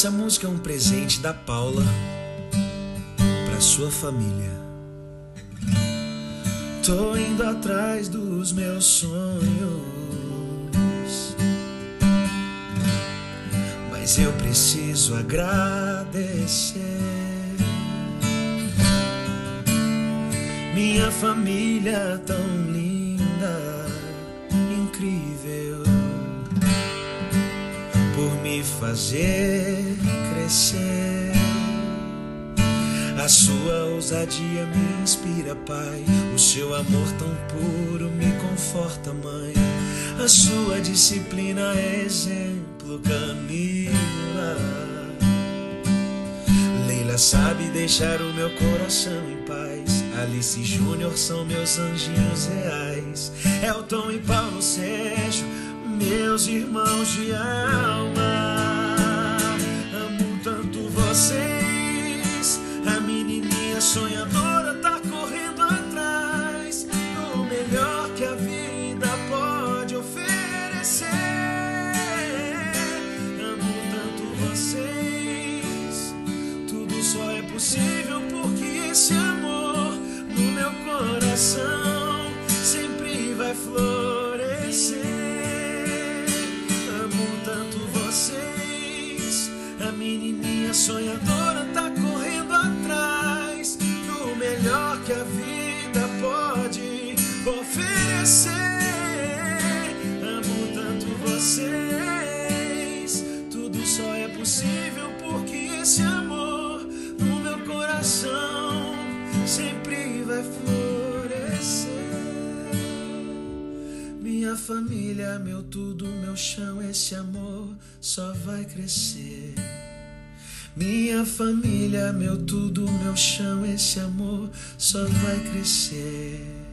Essa música é um presente da Paula para sua família. Tô indo atrás dos meus sonhos, mas eu preciso agradecer. Minha família tão linda, me fazer crescer. A sua ousadia me inspira, Pai. O seu amor tão puro me conforta, Mãe. A sua disciplina é exemplo, Camila. Leila sabe deixar o meu coração em paz. Alice e Júnior são meus anjinhos reais. Elton e Paulo Sérgio, meus irmãos de alma. Vocês. A menininha sonhadora tá correndo atrás do melhor que a vida pode oferecer. Amo tanto vocês. Menininha sonhadora tá correndo atrás do melhor que a vida pode oferecer. Amo tanto vocês. Tudo só é possível porque esse amor no meu coração sempre vai florescer. Minha família, meu tudo, meu chão, esse amor só vai crescer. Minha família, meu tudo, meu chão, esse amor só vai crescer.